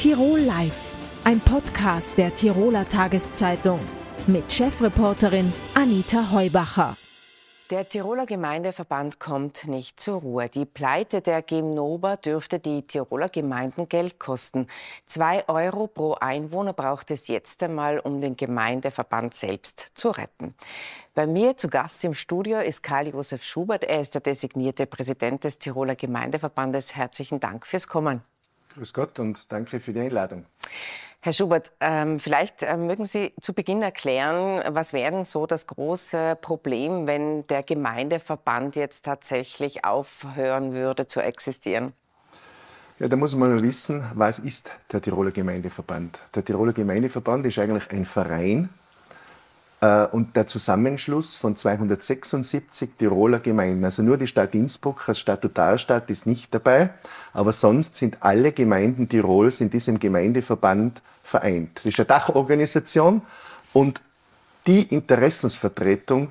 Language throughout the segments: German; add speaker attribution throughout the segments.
Speaker 1: Tirol Live, ein Podcast der Tiroler Tageszeitung mit Chefreporterin Anita Heubacher.
Speaker 2: Der Tiroler Gemeindeverband kommt nicht zur Ruhe. Die Pleite der Gimnober dürfte die Tiroler Gemeinden Geld kosten. Zwei Euro pro Einwohner braucht es jetzt einmal, um den Gemeindeverband selbst zu retten. Bei mir zu Gast im Studio ist Karl-Josef Schubert. Er ist der designierte Präsident des Tiroler Gemeindeverbandes. Herzlichen Dank fürs Kommen.
Speaker 3: Grüß Gott und danke für die Einladung.
Speaker 2: Herr Schubert, ähm, vielleicht äh, mögen Sie zu Beginn erklären, was wäre denn so das große Problem, wenn der Gemeindeverband jetzt tatsächlich aufhören würde zu existieren?
Speaker 3: Ja, da muss man mal wissen, was ist der Tiroler Gemeindeverband? Der Tiroler Gemeindeverband ist eigentlich ein Verein, und der Zusammenschluss von 276 Tiroler Gemeinden. Also nur die Stadt Innsbruck als Statutarstadt ist nicht dabei, aber sonst sind alle Gemeinden Tirols in diesem Gemeindeverband vereint. Das ist eine Dachorganisation und die Interessensvertretung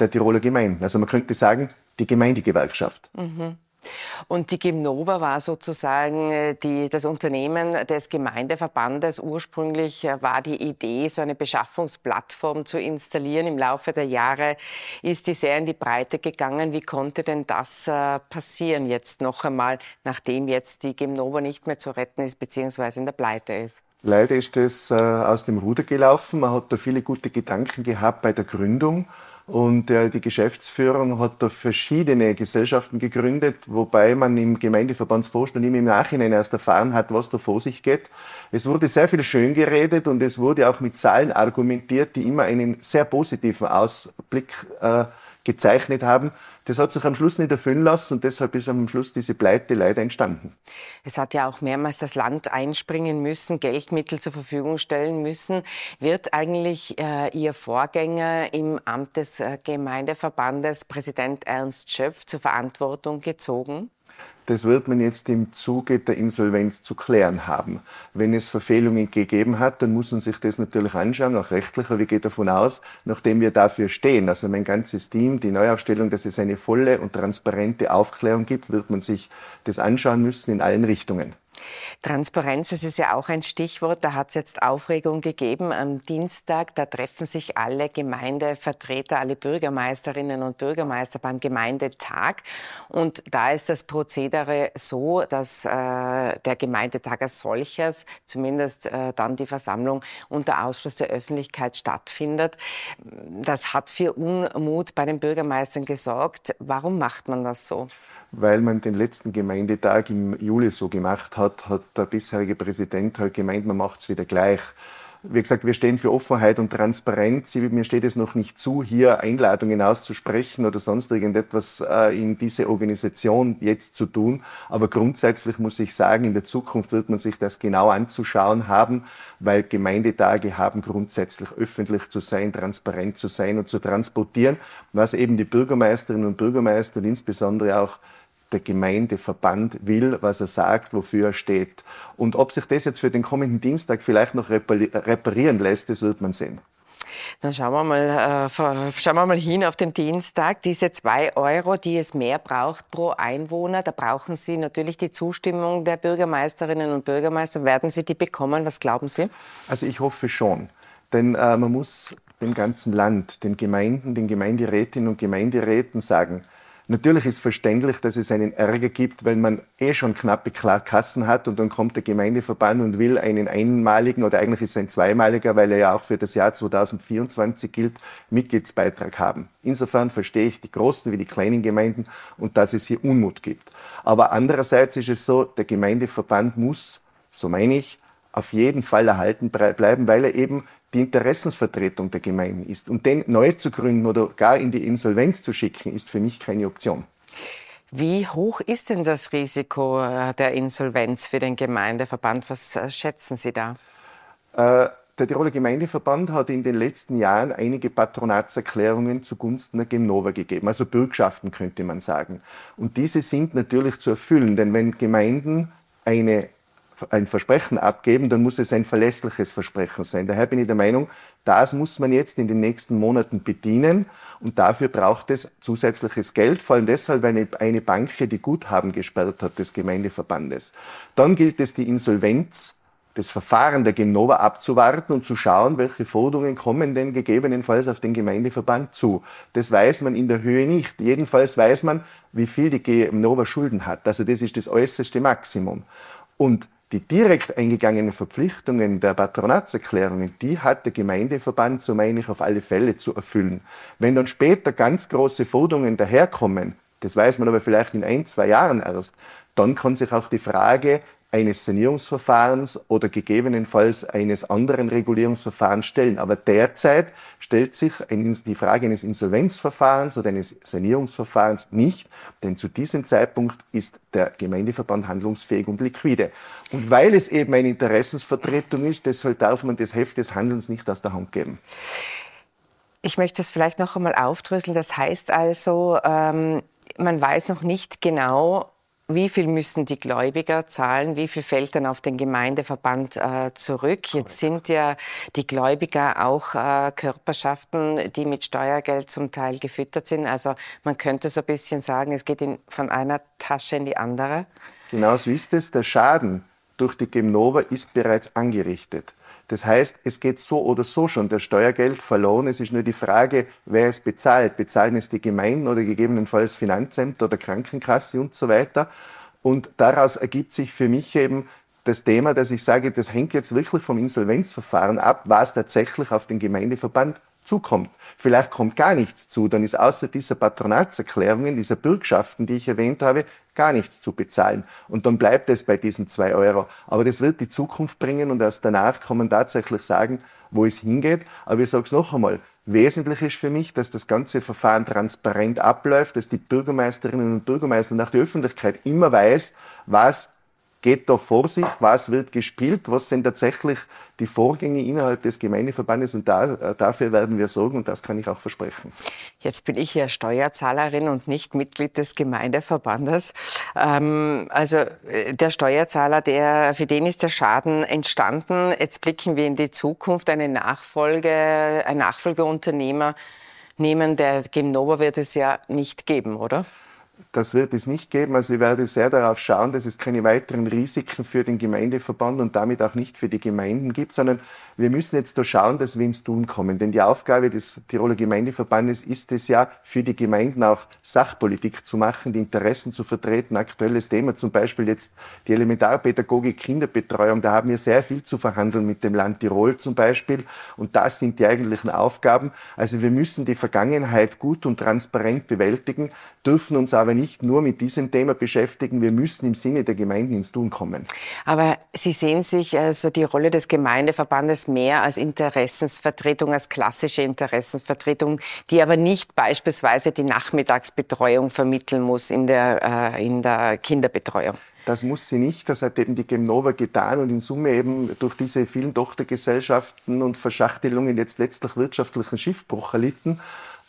Speaker 3: der Tiroler Gemeinden. Also man könnte sagen, die Gemeindegewerkschaft.
Speaker 2: Mhm. Und die Gimnova war sozusagen äh, die, das Unternehmen des Gemeindeverbandes. Ursprünglich äh, war die Idee, so eine Beschaffungsplattform zu installieren. Im Laufe der Jahre ist die sehr in die Breite gegangen. Wie konnte denn das äh, passieren jetzt noch einmal, nachdem jetzt die Gimnova nicht mehr zu retten ist, beziehungsweise in der Pleite ist?
Speaker 3: Leider ist es äh, aus dem Ruder gelaufen. Man hat da viele gute Gedanken gehabt bei der Gründung. Und äh, die Geschäftsführung hat da verschiedene Gesellschaften gegründet, wobei man im Gemeindeverbandsvorstand im Nachhinein erst erfahren hat, was da vor sich geht. Es wurde sehr viel schön geredet und es wurde auch mit Zahlen argumentiert, die immer einen sehr positiven Ausblick äh, gezeichnet haben. Das hat sich am Schluss nicht erfüllen lassen und deshalb ist am Schluss diese Pleite leider entstanden.
Speaker 2: Es hat ja auch mehrmals das Land einspringen müssen, Geldmittel zur Verfügung stellen müssen. Wird eigentlich äh, Ihr Vorgänger im Amt des äh, Gemeindeverbandes, Präsident Ernst Schöpf, zur Verantwortung gezogen?
Speaker 3: Das wird man jetzt im Zuge der Insolvenz zu klären haben. Wenn es Verfehlungen gegeben hat, dann muss man sich das natürlich anschauen, auch rechtlich. Aber ich gehe davon aus, nachdem wir dafür stehen, also mein ganzes Team, die Neuaufstellung, dass es eine volle und transparente Aufklärung gibt, wird man sich das anschauen müssen in allen Richtungen.
Speaker 2: Transparenz, das ist ja auch ein Stichwort. Da hat es jetzt Aufregung gegeben. Am Dienstag, da treffen sich alle Gemeindevertreter, alle Bürgermeisterinnen und Bürgermeister beim Gemeindetag. Und da ist das Prozedere so, dass äh, der Gemeindetag als solches, zumindest äh, dann die Versammlung unter Ausschluss der Öffentlichkeit stattfindet. Das hat für Unmut bei den Bürgermeistern gesorgt. Warum macht man das so?
Speaker 3: weil man den letzten Gemeindetag im Juli so gemacht hat, hat der bisherige Präsident halt gemeint, man macht es wieder gleich. Wie gesagt, wir stehen für Offenheit und Transparenz. Mir steht es noch nicht zu, hier Einladungen auszusprechen oder sonst irgendetwas äh, in diese Organisation jetzt zu tun. Aber grundsätzlich muss ich sagen, in der Zukunft wird man sich das genau anzuschauen haben, weil Gemeindetage haben grundsätzlich öffentlich zu sein, transparent zu sein und zu transportieren, was eben die Bürgermeisterinnen und Bürgermeister und insbesondere auch der Gemeindeverband will, was er sagt, wofür er steht. Und ob sich das jetzt für den kommenden Dienstag vielleicht noch reparieren lässt, das wird man sehen.
Speaker 2: Dann schauen wir mal, äh, schauen wir mal hin auf den Dienstag. Diese zwei Euro, die es mehr braucht pro Einwohner, da brauchen Sie natürlich die Zustimmung der Bürgermeisterinnen und Bürgermeister. Werden Sie die bekommen? Was glauben Sie?
Speaker 3: Also ich hoffe schon. Denn äh, man muss dem ganzen Land, den Gemeinden, den Gemeinderätinnen und Gemeinderäten sagen, Natürlich ist verständlich, dass es einen Ärger gibt, wenn man eh schon knappe Kassen hat und dann kommt der Gemeindeverband und will einen einmaligen oder eigentlich ist es ein zweimaliger, weil er ja auch für das Jahr 2024 gilt, Mitgliedsbeitrag haben. Insofern verstehe ich die großen wie die kleinen Gemeinden und dass es hier Unmut gibt. Aber andererseits ist es so, der Gemeindeverband muss, so meine ich, auf jeden Fall erhalten bleiben, weil er eben die Interessensvertretung der Gemeinden ist. Und den neu zu gründen oder gar in die Insolvenz zu schicken, ist für mich keine Option.
Speaker 2: Wie hoch ist denn das Risiko äh, der Insolvenz für den Gemeindeverband? Was äh, schätzen Sie da?
Speaker 3: Äh, der Tiroler Gemeindeverband hat in den letzten Jahren einige Patronatserklärungen zugunsten der Gemnova gegeben, also Bürgschaften könnte man sagen. Und diese sind natürlich zu erfüllen, denn wenn Gemeinden eine ein Versprechen abgeben, dann muss es ein verlässliches Versprechen sein. Daher bin ich der Meinung, das muss man jetzt in den nächsten Monaten bedienen und dafür braucht es zusätzliches Geld, vor allem deshalb, weil eine, Bank hier die Guthaben gesperrt hat des Gemeindeverbandes. Dann gilt es, die Insolvenz das Verfahren der Genova abzuwarten und zu schauen, welche Forderungen kommen denn gegebenenfalls auf den Gemeindeverband zu. Das weiß man in der Höhe nicht. Jedenfalls weiß man, wie viel die Genova Schulden hat. Also das ist das äußerste Maximum. Und die direkt eingegangenen Verpflichtungen der Patronatserklärungen, die hat der Gemeindeverband, so meine ich, auf alle Fälle zu erfüllen. Wenn dann später ganz große Forderungen daherkommen, das weiß man aber vielleicht in ein, zwei Jahren erst, dann kann sich auch die Frage eines Sanierungsverfahrens oder gegebenenfalls eines anderen Regulierungsverfahrens stellen. Aber derzeit stellt sich die Frage eines Insolvenzverfahrens oder eines Sanierungsverfahrens nicht, denn zu diesem Zeitpunkt ist der Gemeindeverband handlungsfähig und liquide. Und weil es eben eine Interessensvertretung ist, deshalb darf man das Heft des Handelns nicht aus der Hand geben.
Speaker 2: Ich möchte es vielleicht noch einmal aufdröseln. Das heißt also, ähm, man weiß noch nicht genau, wie viel müssen die Gläubiger zahlen? Wie viel fällt dann auf den Gemeindeverband äh, zurück? Jetzt sind ja die Gläubiger auch äh, Körperschaften, die mit Steuergeld zum Teil gefüttert sind. Also man könnte so ein bisschen sagen, es geht in, von einer Tasche in die andere.
Speaker 3: Genau so ist es. Der Schaden durch die Gemnova ist bereits angerichtet. Das heißt, es geht so oder so schon das Steuergeld verloren. Es ist nur die Frage, wer es bezahlt. Bezahlen es die Gemeinden oder gegebenenfalls Finanzämter oder Krankenkasse und so weiter. Und daraus ergibt sich für mich eben das Thema, dass ich sage, das hängt jetzt wirklich vom Insolvenzverfahren ab, was tatsächlich auf den Gemeindeverband zukommt. Vielleicht kommt gar nichts zu, dann ist außer dieser Patronatserklärungen, dieser Bürgschaften, die ich erwähnt habe, gar nichts zu bezahlen. Und dann bleibt es bei diesen zwei Euro. Aber das wird die Zukunft bringen und erst danach kann man tatsächlich sagen, wo es hingeht. Aber ich sage es noch einmal, wesentlich ist für mich, dass das ganze Verfahren transparent abläuft, dass die Bürgermeisterinnen und Bürgermeister und auch die Öffentlichkeit immer weiß, was geht da vor sich, was wird gespielt, was sind tatsächlich die Vorgänge innerhalb des Gemeindeverbandes und da, äh, dafür werden wir sorgen und das kann ich auch versprechen.
Speaker 2: Jetzt bin ich ja Steuerzahlerin und nicht Mitglied des Gemeindeverbandes. Ähm, also äh, der Steuerzahler, der, für den ist der Schaden entstanden. Jetzt blicken wir in die Zukunft. Eine Nachfolge, ein Nachfolgeunternehmer nehmen der Gemnova wird es ja nicht geben, oder?
Speaker 3: Das wird es nicht geben. Also ich werde sehr darauf schauen, dass es keine weiteren Risiken für den Gemeindeverband und damit auch nicht für die Gemeinden gibt, sondern wir müssen jetzt da schauen, dass wir ins Tun kommen. Denn die Aufgabe des Tiroler Gemeindeverbandes ist es ja, für die Gemeinden auch Sachpolitik zu machen, die Interessen zu vertreten. Aktuelles Thema zum Beispiel jetzt die Elementarpädagogik, Kinderbetreuung. Da haben wir sehr viel zu verhandeln mit dem Land Tirol zum Beispiel. Und das sind die eigentlichen Aufgaben. Also wir müssen die Vergangenheit gut und transparent bewältigen, dürfen uns aber nicht nur mit diesem Thema beschäftigen. Wir müssen im Sinne der Gemeinden ins Tun kommen.
Speaker 2: Aber Sie sehen sich also die Rolle des Gemeindeverbandes mehr als Interessensvertretung, als klassische Interessensvertretung, die aber nicht beispielsweise die Nachmittagsbetreuung vermitteln muss in der, äh, in der Kinderbetreuung.
Speaker 3: Das muss sie nicht. Das hat eben die Gemnova getan und in Summe eben durch diese vielen Tochtergesellschaften und Verschachtelungen jetzt letztlich wirtschaftlichen Schiffbruch erlitten.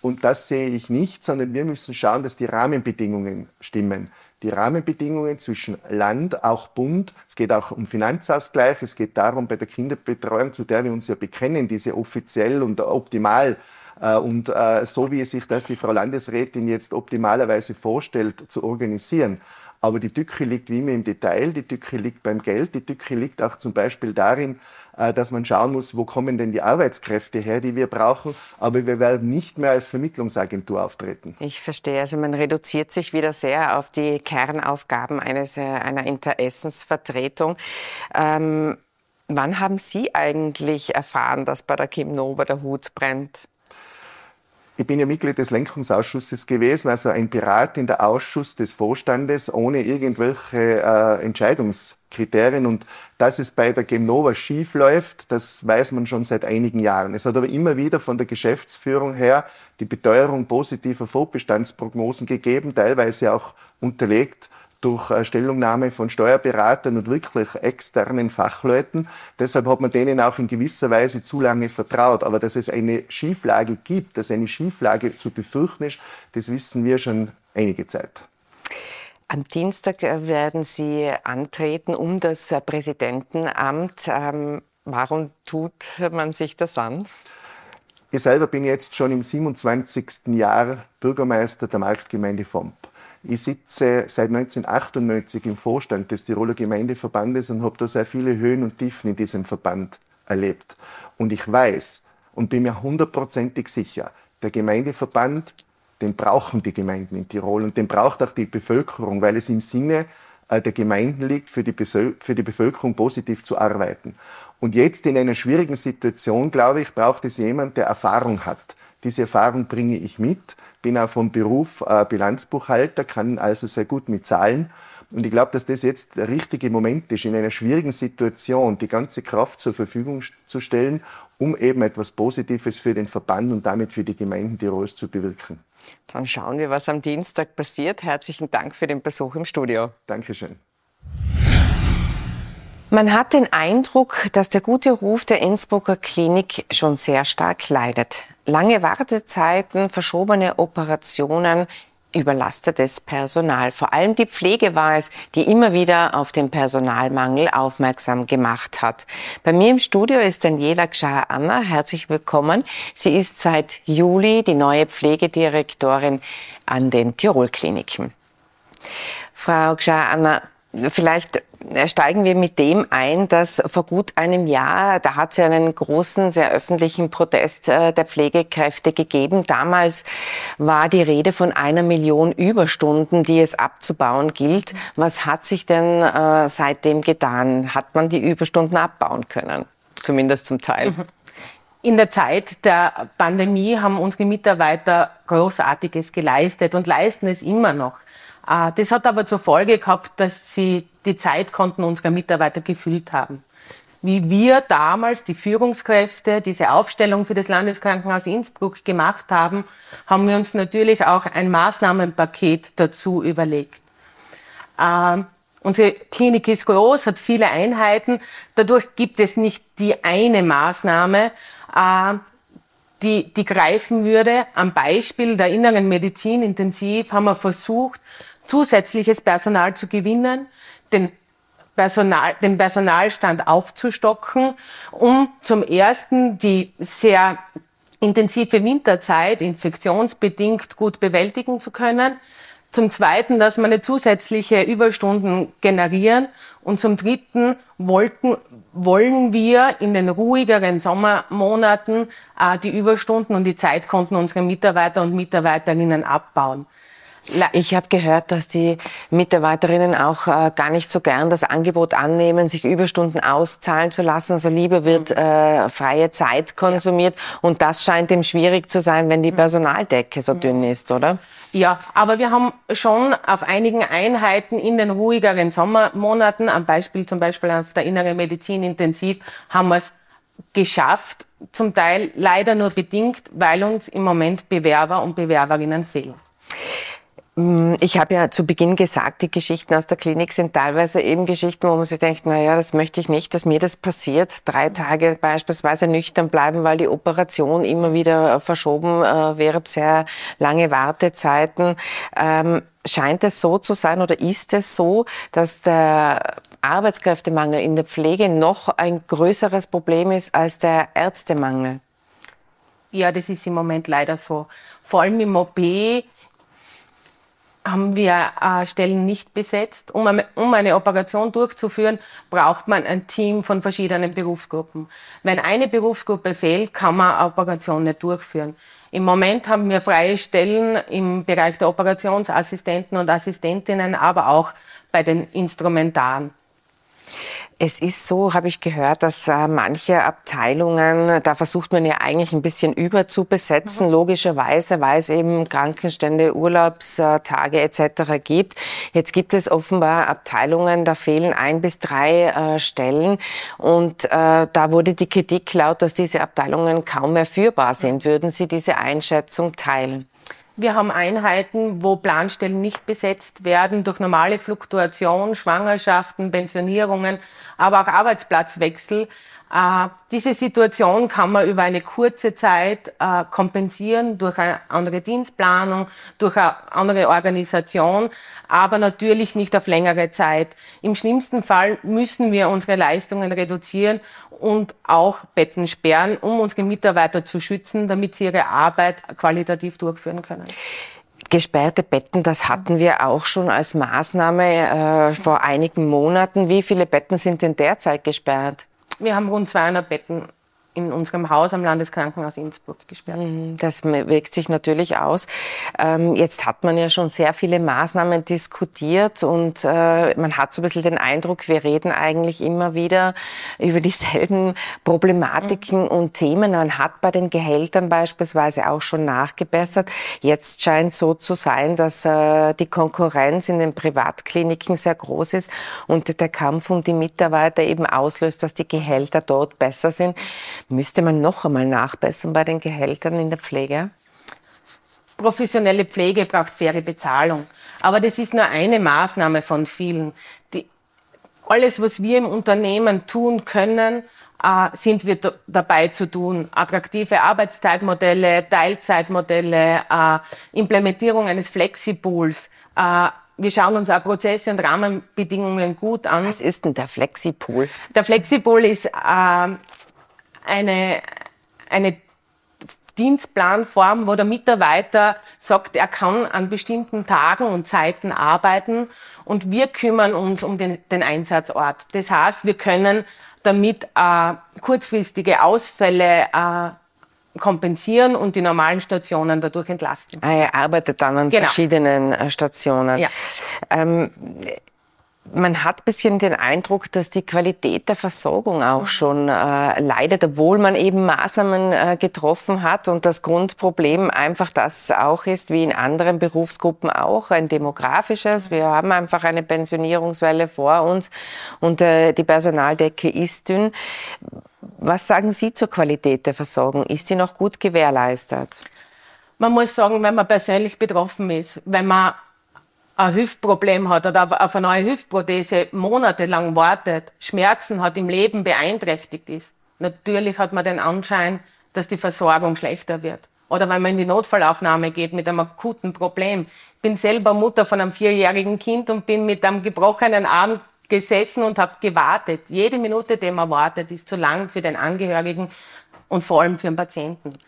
Speaker 3: Und das sehe ich nicht, sondern wir müssen schauen, dass die Rahmenbedingungen stimmen. Die Rahmenbedingungen zwischen Land, auch Bund, es geht auch um Finanzausgleich, es geht darum, bei der Kinderbetreuung, zu der wir uns ja bekennen, diese offiziell und optimal äh, und äh, so wie sich das die Frau Landesrätin jetzt optimalerweise vorstellt, zu organisieren. Aber die Tücke liegt wie immer im Detail, die Tücke liegt beim Geld, die Tücke liegt auch zum Beispiel darin, äh, dass man schauen muss, wo kommen denn die Arbeitskräfte her, die wir brauchen. Aber wir werden nicht mehr als Vermittlungsagentur auftreten.
Speaker 2: Ich verstehe. Also man reduziert sich wieder sehr auf die Kernaufgaben eines, äh, einer Interessensvertretung. Ähm, wann haben Sie eigentlich erfahren, dass bei der Kim Nova der Hut brennt?
Speaker 3: Ich bin ja Mitglied des Lenkungsausschusses gewesen, also ein Pirat in der Ausschuss des Vorstandes ohne irgendwelche äh, Entscheidungskriterien. Und dass es bei der Gemnova schief läuft, das weiß man schon seit einigen Jahren. Es hat aber immer wieder von der Geschäftsführung her die Beteuerung positiver Vorbestandsprognosen gegeben, teilweise auch unterlegt durch Stellungnahme von Steuerberatern und wirklich externen Fachleuten. Deshalb hat man denen auch in gewisser Weise zu lange vertraut. Aber dass es eine Schieflage gibt, dass eine Schieflage zu befürchten ist, das wissen wir schon einige Zeit.
Speaker 2: Am Dienstag werden Sie antreten um das Präsidentenamt. Ähm, warum tut man sich das an?
Speaker 3: Ich selber bin jetzt schon im 27. Jahr Bürgermeister der Marktgemeinde Vomp. Ich sitze seit 1998 im Vorstand des Tiroler Gemeindeverbandes und habe da sehr viele Höhen und Tiefen in diesem Verband erlebt. Und ich weiß und bin mir hundertprozentig sicher, der Gemeindeverband, den brauchen die Gemeinden in Tirol und den braucht auch die Bevölkerung, weil es im Sinne äh, der Gemeinden liegt, für die, für die Bevölkerung positiv zu arbeiten. Und jetzt in einer schwierigen Situation, glaube ich, braucht es jemand, der Erfahrung hat. Diese Erfahrung bringe ich mit, bin auch vom Beruf äh, Bilanzbuchhalter, kann also sehr gut mit Zahlen. Und ich glaube, dass das jetzt der richtige Moment ist, in einer schwierigen Situation die ganze Kraft zur Verfügung zu stellen, um eben etwas Positives für den Verband und damit für die Gemeinden Tirols zu bewirken.
Speaker 2: Dann schauen wir, was am Dienstag passiert. Herzlichen Dank für den Besuch im Studio.
Speaker 3: Dankeschön.
Speaker 2: Man hat den Eindruck, dass der gute Ruf der Innsbrucker Klinik schon sehr stark leidet. Lange Wartezeiten, verschobene Operationen, überlastetes Personal. Vor allem die Pflege war es, die immer wieder auf den Personalmangel aufmerksam gemacht hat. Bei mir im Studio ist Daniela Gscha-Anna. Herzlich willkommen. Sie ist seit Juli die neue Pflegedirektorin an den Tirol-Kliniken. Frau Gscha-Anna, vielleicht steigen wir mit dem ein, dass vor gut einem Jahr, da hat es ja einen großen, sehr öffentlichen Protest äh, der Pflegekräfte gegeben. Damals war die Rede von einer Million Überstunden, die es abzubauen gilt. Was hat sich denn äh, seitdem getan? Hat man die Überstunden abbauen können? Zumindest zum Teil. Mhm.
Speaker 4: In der Zeit der Pandemie haben unsere Mitarbeiter Großartiges geleistet und leisten es immer noch. Äh, das hat aber zur Folge gehabt, dass sie die Zeit konnten unserer Mitarbeiter gefüllt haben. Wie wir damals, die Führungskräfte, diese Aufstellung für das Landeskrankenhaus Innsbruck gemacht haben, haben wir uns natürlich auch ein Maßnahmenpaket dazu überlegt. Ähm, unsere Klinik ist groß, hat viele Einheiten. Dadurch gibt es nicht die eine Maßnahme, äh, die, die greifen würde. Am Beispiel der inneren Medizin intensiv haben wir versucht, zusätzliches Personal zu gewinnen, den, Personal, den Personalstand aufzustocken, um zum ersten die sehr intensive Winterzeit infektionsbedingt gut bewältigen zu können. Zum Zweiten, dass wir eine zusätzliche Überstunden generieren. Und zum Dritten wollten, wollen wir in den ruhigeren Sommermonaten äh, die Überstunden und die Zeitkonten unserer Mitarbeiter und Mitarbeiterinnen abbauen.
Speaker 2: Ich habe gehört, dass die Mitarbeiterinnen auch äh, gar nicht so gern das Angebot annehmen, sich Überstunden auszahlen zu lassen. Also lieber wird mhm. äh, freie Zeit konsumiert. Ja. Und das scheint ihm schwierig zu sein, wenn die mhm. Personaldecke so dünn ist, oder?
Speaker 4: Ja, aber wir haben schon auf einigen Einheiten in den ruhigeren Sommermonaten, am Beispiel zum Beispiel auf der inneren Medizin intensiv, haben wir es geschafft, zum Teil leider nur bedingt, weil uns im Moment Bewerber und Bewerberinnen fehlen.
Speaker 2: Mm, ich habe ja zu Beginn gesagt, die Geschichten aus der Klinik sind teilweise eben Geschichten, wo man sich denkt, na ja, das möchte ich nicht, dass mir das passiert. Drei Tage beispielsweise nüchtern bleiben, weil die Operation immer wieder verschoben äh, wird, sehr lange Wartezeiten. Ähm, scheint es so zu sein oder ist es so, dass der Arbeitskräftemangel in der Pflege noch ein größeres Problem ist als der Ärztemangel?
Speaker 4: Ja, das ist im Moment leider so. Vor allem im OP haben wir äh, Stellen nicht besetzt. Um, eine Operation durchzuführen, braucht man ein Team von verschiedenen Berufsgruppen. Wenn eine Berufsgruppe fehlt, kann man eine Operation nicht durchführen. Im Moment haben wir freie Stellen im Bereich der Operationsassistenten und Assistentinnen, aber auch bei den Instrumentaren.
Speaker 2: Es ist so, habe ich gehört, dass äh, manche Abteilungen, da versucht man ja eigentlich ein bisschen überzubesetzen, mhm. logischerweise, weil es eben Krankenstände, Urlaubstage etc. gibt. Jetzt gibt es offenbar Abteilungen, da fehlen ein bis drei äh, Stellen und äh, da wurde die Kritik laut, dass diese Abteilungen kaum mehr führbar sind. Würden Sie diese Einschätzung teilen?
Speaker 4: Wir haben Einheiten, wo Planstellen nicht besetzt werden durch normale Fluktuation, Schwangerschaften, Pensionierungen, aber auch Arbeitsplatzwechsel. Äh, diese Situation kann man über eine kurze Zeit äh, kompensieren durch eine andere Dienstplanung, durch eine andere Organisation, aber natürlich nicht auf längere Zeit. Im schlimmsten Fall müssen wir unsere Leistungen reduzieren und auch Betten sperren, um unsere Mitarbeiter zu schützen, damit sie ihre Arbeit qualitativ durchführen können.
Speaker 2: Gesperrte Betten, das hatten wir auch schon als Maßnahme äh, vor einigen Monaten. Wie viele Betten sind denn derzeit gesperrt?
Speaker 4: Wir haben rund 200 Betten in unserem Haus am Landeskrankenhaus Innsbruck gesperrt. Mhm,
Speaker 2: das wirkt sich natürlich aus. Ähm, jetzt hat man ja schon sehr viele Maßnahmen diskutiert und äh, man hat so ein bisschen den Eindruck, wir reden eigentlich immer wieder über dieselben Problematiken mhm. und Themen. Man hat bei den Gehältern beispielsweise auch schon nachgebessert. Jetzt scheint so zu sein, dass äh, die Konkurrenz in den Privatkliniken sehr groß ist und der Kampf um die Mitarbeiter eben auslöst, dass die Gehälter dort besser sind. Müsste man noch einmal nachbessern bei den Gehältern in der Pflege?
Speaker 4: Professionelle Pflege braucht faire Bezahlung. Aber das ist nur eine Maßnahme von vielen. Die, alles, was wir im Unternehmen tun können, äh, sind wir dabei zu tun. Attraktive Arbeitszeitmodelle, Teilzeitmodelle, äh, Implementierung eines Flexipools. Äh, wir schauen uns auch Prozesse und Rahmenbedingungen gut an.
Speaker 2: Was ist denn der Flexipool?
Speaker 4: Der Flexipool ist eine, eine Dienstplanform, wo der Mitarbeiter sagt, er kann an bestimmten Tagen und Zeiten arbeiten und wir kümmern uns um den, den Einsatzort. Das heißt, wir können damit äh, kurzfristige Ausfälle äh, kompensieren und die normalen Stationen dadurch entlasten.
Speaker 2: Ah, er arbeitet dann an genau. verschiedenen äh, Stationen. Ja. Ähm, man hat ein bisschen den Eindruck, dass die Qualität der Versorgung auch schon äh, leidet, obwohl man eben Maßnahmen äh, getroffen hat und das Grundproblem einfach das auch ist, wie in anderen Berufsgruppen auch, ein demografisches. Wir haben einfach eine Pensionierungswelle vor uns und äh, die Personaldecke ist dünn. Was sagen Sie zur Qualität der Versorgung? Ist die noch gut gewährleistet?
Speaker 4: Man muss sagen, wenn man persönlich betroffen ist, wenn man ein Hüftproblem hat oder auf eine neue Hüftprothese monatelang wartet, Schmerzen hat, im Leben beeinträchtigt ist, natürlich hat man den Anschein, dass die Versorgung schlechter wird. Oder wenn man in die Notfallaufnahme geht mit einem akuten Problem. Ich bin selber Mutter von einem vierjährigen Kind und bin mit einem gebrochenen Arm gesessen und habe gewartet. Jede Minute, die man wartet, ist zu lang für den Angehörigen und vor allem für den Patienten.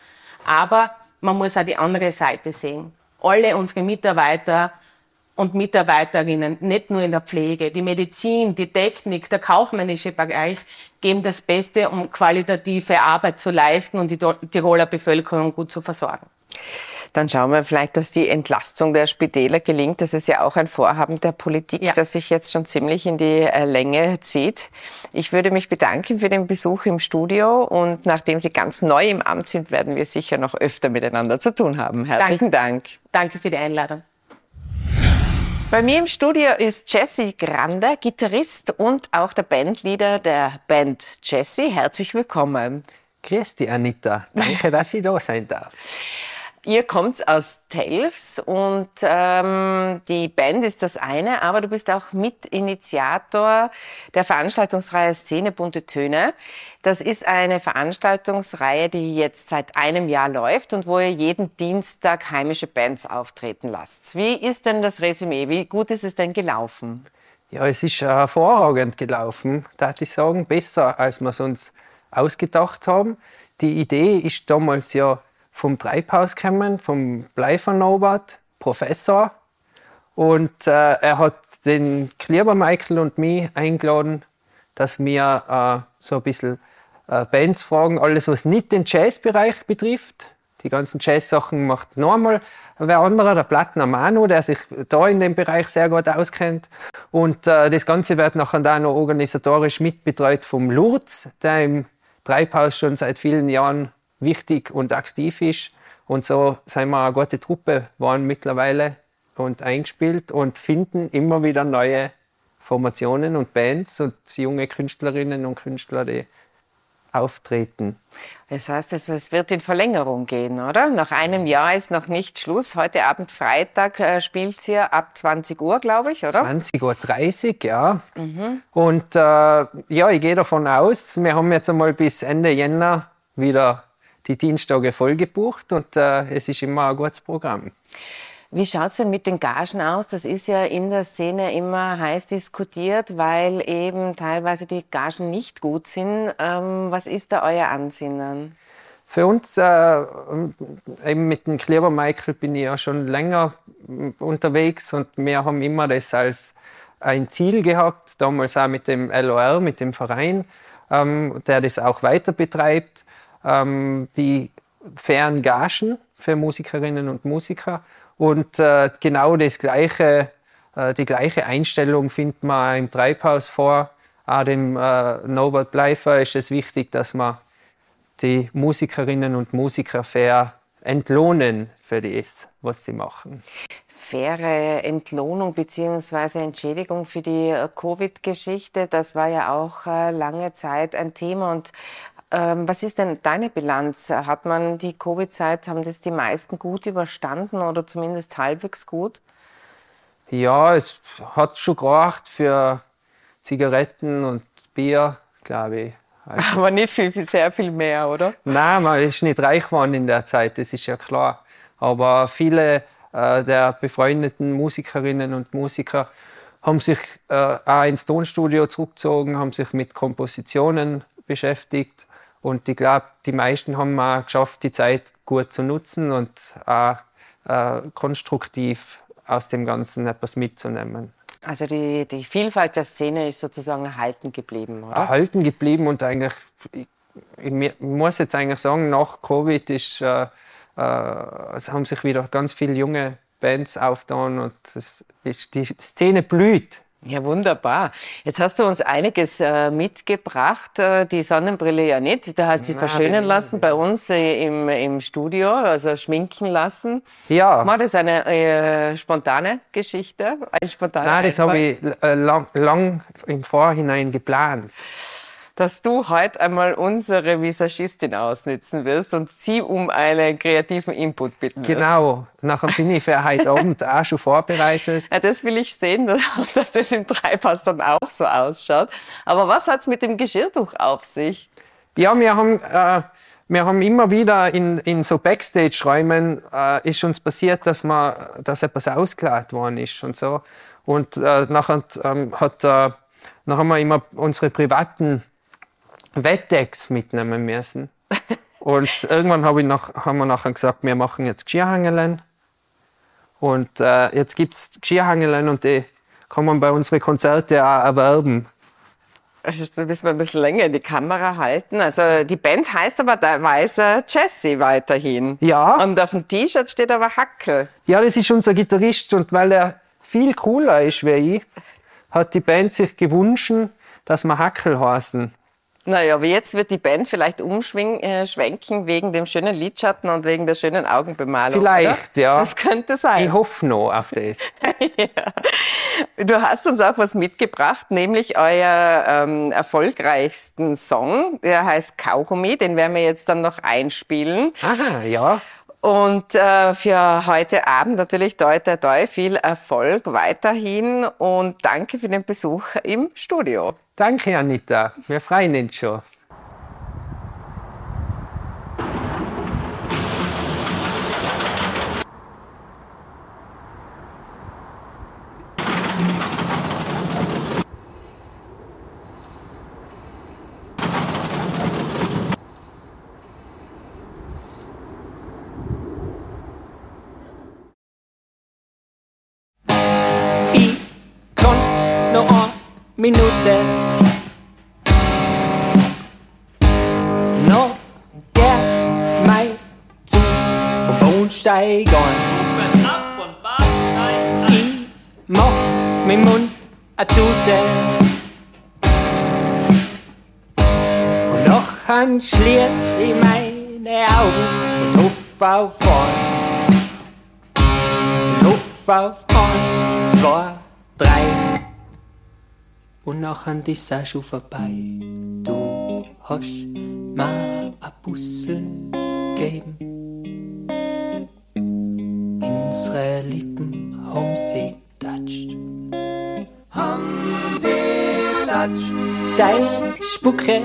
Speaker 4: Aber man muss auch die andere Seite sehen. Alle unsere Mitarbeiter und Mitarbeiterinnen, nicht nur in der Pflege, die Medizin, die Technik, der kaufmännische Bereich geben das Beste, um qualitative Arbeit zu leisten und die Tiroler Bevölkerung gut zu versorgen.
Speaker 2: Dann schauen wir vielleicht, dass die Entlastung der Spitäler gelingt. Das ist ja auch ein Vorhaben der Politik, ja. das sich jetzt schon ziemlich in die äh, Länge zieht. Ich würde mich bedanken für den Besuch im Studio und nachdem Sie ganz neu im Amt sind, werden wir sicher noch öfter miteinander zu tun haben. Herzlichen Dank.
Speaker 4: Danke für die Einladung.
Speaker 2: Bei mir im Studio ist Jesse Grande, Gitarrist und auch der Bandleader der Band Jesse. Herzlich willkommen.
Speaker 5: Grüß dich, Anita. Danke, dass ich da sein darf.
Speaker 2: Ihr kommt aus Telfs und ähm, die Band ist das eine, aber du bist auch Mitinitiator der Veranstaltungsreihe Szene Bunte Töne. Das ist eine Veranstaltungsreihe, die jetzt seit einem Jahr läuft und wo ihr jeden Dienstag heimische Bands auftreten lasst. Wie ist denn das Resümee? Wie gut ist es denn gelaufen?
Speaker 5: Ja, es ist hervorragend gelaufen, darf ich sagen. Besser, als wir es uns ausgedacht haben. Die Idee ist damals ja vom Treibhaus gekommen, vom Bleifer Norbert, Professor. Und äh, er hat den Kleber Michael und mich eingeladen, dass wir äh, so ein bisschen äh, Bands fragen, alles was nicht den Jazzbereich betrifft. Die ganzen Jazz-Sachen macht nochmal wer anderer, der Plattner Manu, der sich da in dem Bereich sehr gut auskennt. Und äh, das Ganze wird nachher dann noch organisatorisch mitbetreut vom Lurz, der im Treibhaus schon seit vielen Jahren wichtig und aktiv ist. Und so sind wir eine gute Truppe waren mittlerweile und eingespielt und finden immer wieder neue Formationen und Bands und junge Künstlerinnen und Künstler, die auftreten.
Speaker 2: Das heißt, es wird in Verlängerung gehen, oder? Nach einem Jahr ist noch nicht Schluss. Heute Abend Freitag äh, spielt ihr ab 20 Uhr, glaube ich, oder?
Speaker 5: 20.30 Uhr, ja. Mhm. Und äh, ja, ich gehe davon aus, wir haben jetzt einmal bis Ende Jänner wieder die Dienstage voll gebucht und äh, es ist immer ein gutes Programm.
Speaker 2: Wie schaut es denn mit den Gagen aus? Das ist ja in der Szene immer heiß diskutiert, weil eben teilweise die Gagen nicht gut sind. Ähm, was ist da euer Ansinnen?
Speaker 5: Für uns, äh, eben mit dem Clever Michael bin ich ja schon länger unterwegs und wir haben immer das als ein Ziel gehabt, damals auch mit dem LOR, mit dem Verein, ähm, der das auch weiter betreibt, ähm, die fairen Gagen für Musikerinnen und Musiker. Und äh, genau das gleiche, äh, die gleiche Einstellung findet man im Treibhaus vor. Auch dem äh, Norbert Bleifer ist es wichtig, dass man die Musikerinnen und Musiker fair entlohnen für das, was sie machen
Speaker 2: faire Entlohnung bzw. Entschädigung für die äh, Covid-Geschichte. Das war ja auch äh, lange Zeit ein Thema. Und was ist denn deine Bilanz? Hat man die Covid-Zeit, haben das die meisten gut überstanden oder zumindest halbwegs gut?
Speaker 5: Ja, es hat schon gereicht für Zigaretten und Bier, glaube ich.
Speaker 2: Also Aber nicht viel, sehr viel mehr, oder?
Speaker 5: Nein, man ist nicht reich geworden in der Zeit, das ist ja klar. Aber viele äh, der befreundeten Musikerinnen und Musiker haben sich äh, auch ins Tonstudio zurückgezogen, haben sich mit Kompositionen beschäftigt. Und ich glaube, die meisten haben auch geschafft, die Zeit gut zu nutzen und auch äh, konstruktiv aus dem Ganzen etwas mitzunehmen.
Speaker 2: Also die, die Vielfalt der Szene ist sozusagen erhalten geblieben, oder?
Speaker 5: Erhalten geblieben und eigentlich, ich, ich muss jetzt eigentlich sagen, nach Covid ist äh, äh, es haben sich wieder ganz viele junge Bands aufgetan und ist, die Szene blüht.
Speaker 2: Ja, wunderbar. Jetzt hast du uns einiges äh, mitgebracht. Äh, die Sonnenbrille ja nicht. Da hast du sie verschönern lassen bei uns äh, im, im Studio, also schminken lassen.
Speaker 5: Ja.
Speaker 2: War das eine äh, spontane Geschichte?
Speaker 5: Ein spontaner Nein, das habe ich äh, lang, lang im Vorhinein geplant
Speaker 2: dass du heute einmal unsere Visagistin ausnützen wirst und sie um einen kreativen Input bitten wirst.
Speaker 5: Genau. Nachher bin ich für heute Abend auch schon vorbereitet.
Speaker 2: Ja, das will ich sehen, dass das im Treibhaus dann auch so ausschaut. Aber was hat es mit dem Geschirrtuch auf sich?
Speaker 5: Ja, wir haben, äh, wir haben immer wieder in, in so Backstage-Räumen äh, ist uns passiert, dass, man, dass etwas ausgeladen worden ist und so. Und äh, nachher, ähm, hat, äh, nachher haben wir immer unsere privaten Wettex mitnehmen müssen. Und irgendwann hab ich nach, haben wir nachher gesagt, wir machen jetzt Geschirrhangelen. Und äh, jetzt gibt es Geschirrhangelen und die kann man bei unseren Konzerten auch erwerben.
Speaker 2: Also, da müssen wir ein bisschen länger in die Kamera halten. Also die Band heißt aber der Weißer Jesse weiterhin.
Speaker 5: Ja.
Speaker 2: Und auf dem T-Shirt steht aber Hackel.
Speaker 5: Ja, das ist unser Gitarrist und weil er viel cooler ist wie ich, hat die Band sich gewünscht, dass wir Hackel heißen.
Speaker 2: Naja, aber jetzt wird die Band vielleicht umschwenken äh, wegen dem schönen Lidschatten und wegen der schönen Augenbemalung.
Speaker 5: Vielleicht,
Speaker 2: oder?
Speaker 5: ja.
Speaker 2: Das könnte sein.
Speaker 5: Ich hoffe noch auf das.
Speaker 2: ja. Du hast uns auch was mitgebracht, nämlich euer ähm, erfolgreichsten Song. Der heißt Kaugummi, den werden wir jetzt dann noch einspielen.
Speaker 5: Aha, ja.
Speaker 2: Und äh, für heute Abend natürlich toi, toi, toi, viel Erfolg weiterhin und danke für den Besuch im Studio.
Speaker 5: Danke, Anita. Wir freuen uns schon.
Speaker 6: Bahnsteig Ich mach mit Mund a Tute. Und noch an schließ ich meine Augen und hoff auf uns. Und hoff auf uns, zwei, drei. Und nachher ist es schon vorbei. Du hast mir ein Bussel gegeben. Unsere Lippen touched. Haben sie touched. Deine Spucke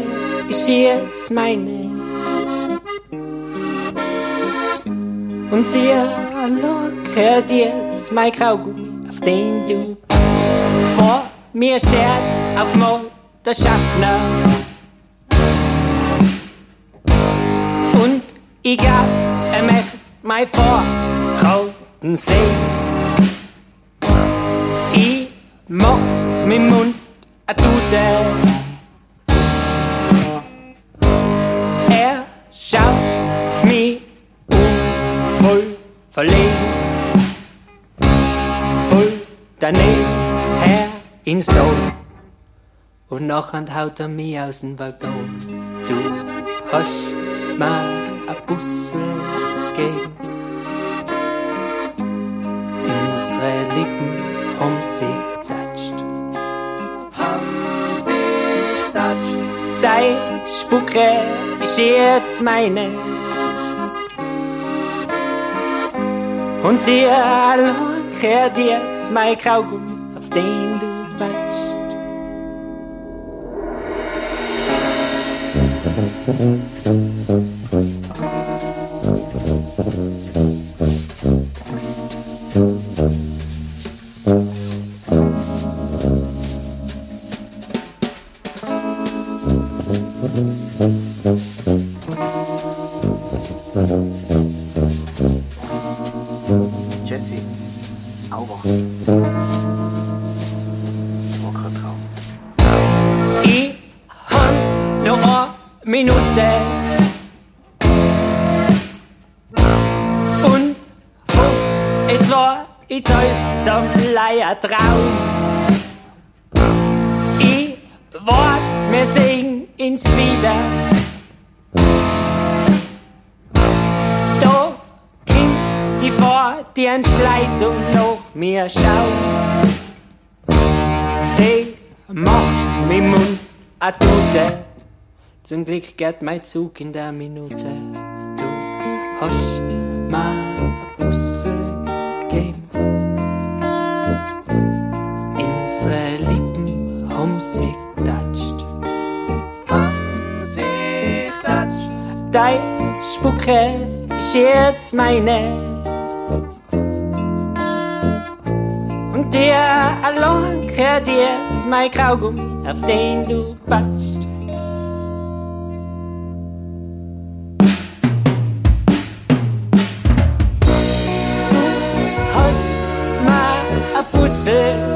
Speaker 6: ist jetzt meine. Und dir lockert jetzt mein Kaugummi, auf den du vor mir steht auf Mond der Schaffner. Und ich glaub, er mein Vorkrauten sehen. Ich mach mit Mund a Tute. Er schaut mich um, voll verlegen, voll daneben her in Sohn. Und nachher haut er mich aus dem Waggon. Du hast mir a Bussel gegeben. Unsere Lippen haben sich tatscht. Haben sich tatscht. Dein Spucke ist jetzt meine. Und dir allein kehrt jetzt mein Kaugummi, auf den du batschst. Weiß, wir sehen uns wieder. Da kommt die vor die Entschleitung nach mir schauen. Die macht mit Mund a Tute. Zum Glück geht mein Zug in der Minute. Du hast tatscht. Dein Spucke ist jetzt meine. Und dir allein kehrt jetzt mein Kaugummi, auf den du batscht. Du hast mir a Bussel